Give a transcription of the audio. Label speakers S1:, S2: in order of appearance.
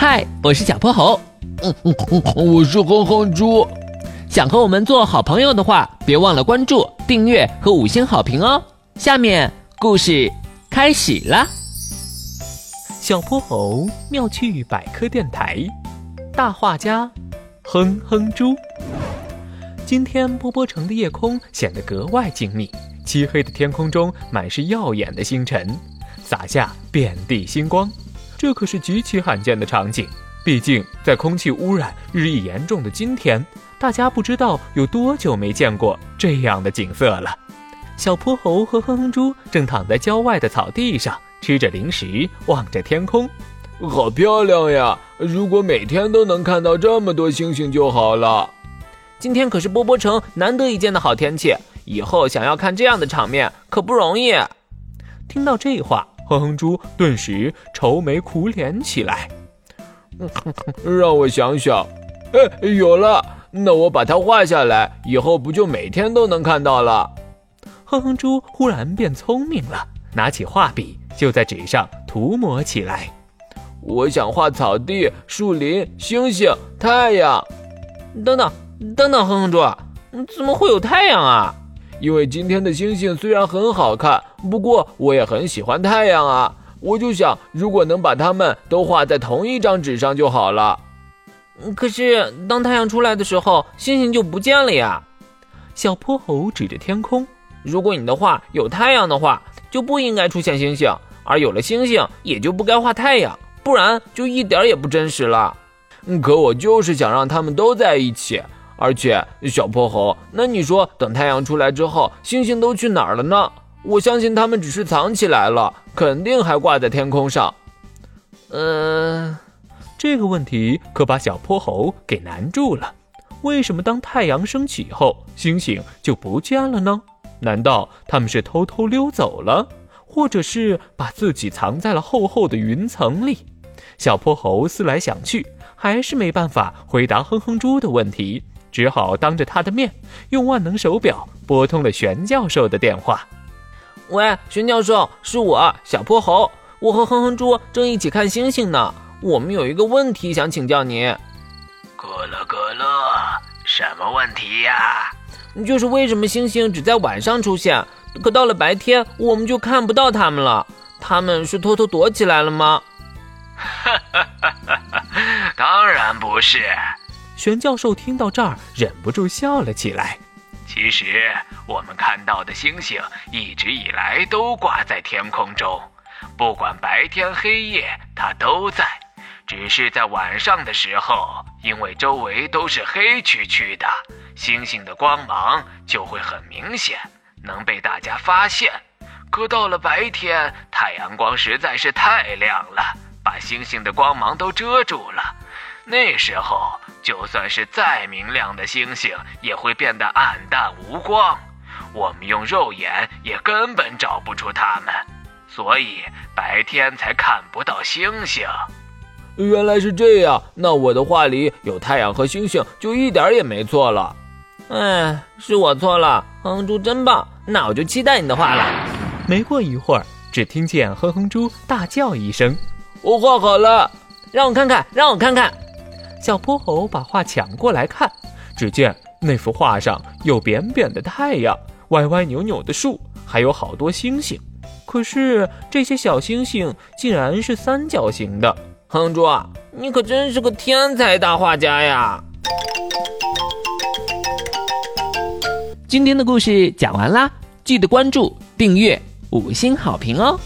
S1: 嗨，我是小泼猴。
S2: 嗯嗯嗯，我是哼哼猪。
S1: 想和我们做好朋友的话，别忘了关注、订阅和五星好评哦。下面故事开始啦。
S3: 小泼猴妙趣百科电台，大画家哼哼猪。今天波波城的夜空显得格外静谧，漆黑的天空中满是耀眼的星辰，洒下遍地星光。这可是极其罕见的场景，毕竟在空气污染日益严重的今天，大家不知道有多久没见过这样的景色了。小泼猴和哼哼猪正躺在郊外的草地上，吃着零食，望着天空，
S2: 好漂亮呀！如果每天都能看到这么多星星就好了。
S1: 今天可是波波城难得一见的好天气，以后想要看这样的场面可不容易。
S3: 听到这话。哼哼猪顿时愁眉苦脸起来。
S2: 让我想想，哎，有了，那我把它画下来，以后不就每天都能看到了？
S3: 哼哼猪忽然变聪明了，拿起画笔就在纸上涂抹起来。
S2: 我想画草地、树林、星星、太阳。
S1: 等等，等等，哼哼猪，怎么会有太阳啊？
S2: 因为今天的星星虽然很好看，不过我也很喜欢太阳啊！我就想，如果能把它们都画在同一张纸上就好了。
S1: 可是当太阳出来的时候，星星就不见了呀！
S3: 小泼猴指着天空：“
S1: 如果你的画有太阳的话，就不应该出现星星；而有了星星，也就不该画太阳，不然就一点也不真实了。”
S2: 可我就是想让它们都在一起。而且，小泼猴，那你说，等太阳出来之后，星星都去哪儿了呢？我相信他们只是藏起来了，肯定还挂在天空上。
S1: 嗯，
S3: 这个问题可把小泼猴给难住了。为什么当太阳升起后，星星就不见了呢？难道他们是偷偷溜走了，或者是把自己藏在了厚厚的云层里？小泼猴思来想去，还是没办法回答哼哼猪的问题。只好当着他的面，用万能手表拨通了玄教授的电话。
S1: 喂，玄教授，是我小泼猴，我和哼哼猪正一起看星星呢。我们有一个问题想请教您。
S4: 咕噜咕噜，什么问题呀？
S1: 就是为什么星星只在晚上出现，可到了白天我们就看不到它们了？它们是偷偷躲起来了吗？
S4: 哈哈哈哈哈！当然不是。
S3: 玄教授听到这儿，忍不住笑了起来。
S4: 其实，我们看到的星星一直以来都挂在天空中，不管白天黑夜，它都在。只是在晚上的时候，因为周围都是黑黢黢的，星星的光芒就会很明显，能被大家发现。可到了白天，太阳光实在是太亮了，把星星的光芒都遮住了。那时候，就算是再明亮的星星，也会变得暗淡无光，我们用肉眼也根本找不出它们，所以白天才看不到星星。
S2: 原来是这样，那我的画里有太阳和星星，就一点也没错了。
S1: 哎，是我错了，哼哼猪真棒，那我就期待你的画了。
S3: 没过一会儿，只听见哼哼猪大叫一声：“
S2: 我画好了，
S1: 让我看看，让我看看。”
S3: 小泼猴把画抢过来看，只见那幅画上有扁扁的太阳，歪歪扭扭的树，还有好多星星。可是这些小星星竟然是三角形的。
S1: 哼猪，你可真是个天才大画家呀！今天的故事讲完啦，记得关注、订阅、五星好评哦！